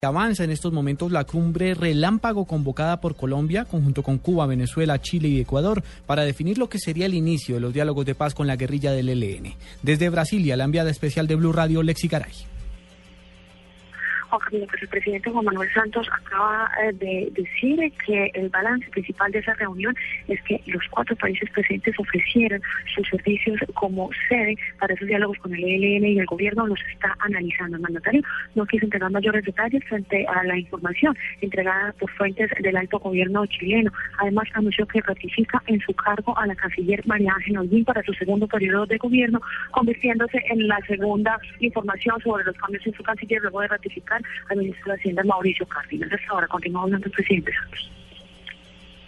Avanza en estos momentos la cumbre relámpago convocada por Colombia, conjunto con Cuba, Venezuela, Chile y Ecuador, para definir lo que sería el inicio de los diálogos de paz con la guerrilla del ELN. Desde Brasilia, la enviada especial de Blue Radio, Lexi Garay. Pues el presidente Juan Manuel Santos acaba eh, de decir que el balance principal de esa reunión es que los cuatro países presentes ofrecieron sus servicios como sede para esos diálogos con el ELN y el gobierno los está analizando. El mandatario no quiso entregar mayores detalles frente a la información entregada por fuentes del alto gobierno chileno. Además, anunció que ratifica en su cargo a la canciller María Ángel Holguín para su segundo periodo de gobierno, convirtiéndose en la segunda información sobre los cambios en su canciller luego de ratificar al ministro de Hacienda Mauricio Cárdenas. Hasta ahora continúa hablando el presidente Santos.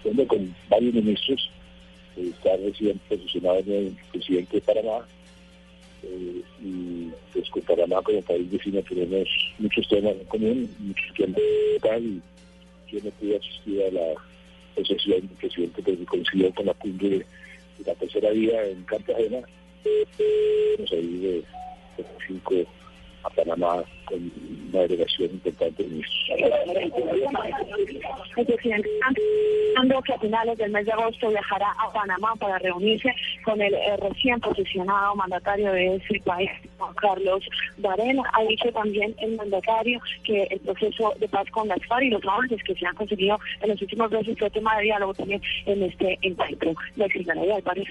Bueno, con varios ministros, eh, está recién posicionado el presidente de Panamá, eh, y pues con Panamá como país vecino tenemos muchos temas en común, muchos temas y yo no pude asistir a la posesión del presidente porque coincidió con la cumbre de, la tercera vía en Cartagena, vamos a ir de, de cinco a Panamá con una delegación importante de. El presidente anunció que a finales del mes de agosto viajará a Panamá para reunirse con el eh, recién posicionado mandatario de ese país, Juan Carlos Varela. Ha dicho también el mandatario que el proceso de paz con las FARC y los avances que se han conseguido en los últimos meses fue tema de diálogo también en este encuentro. La del País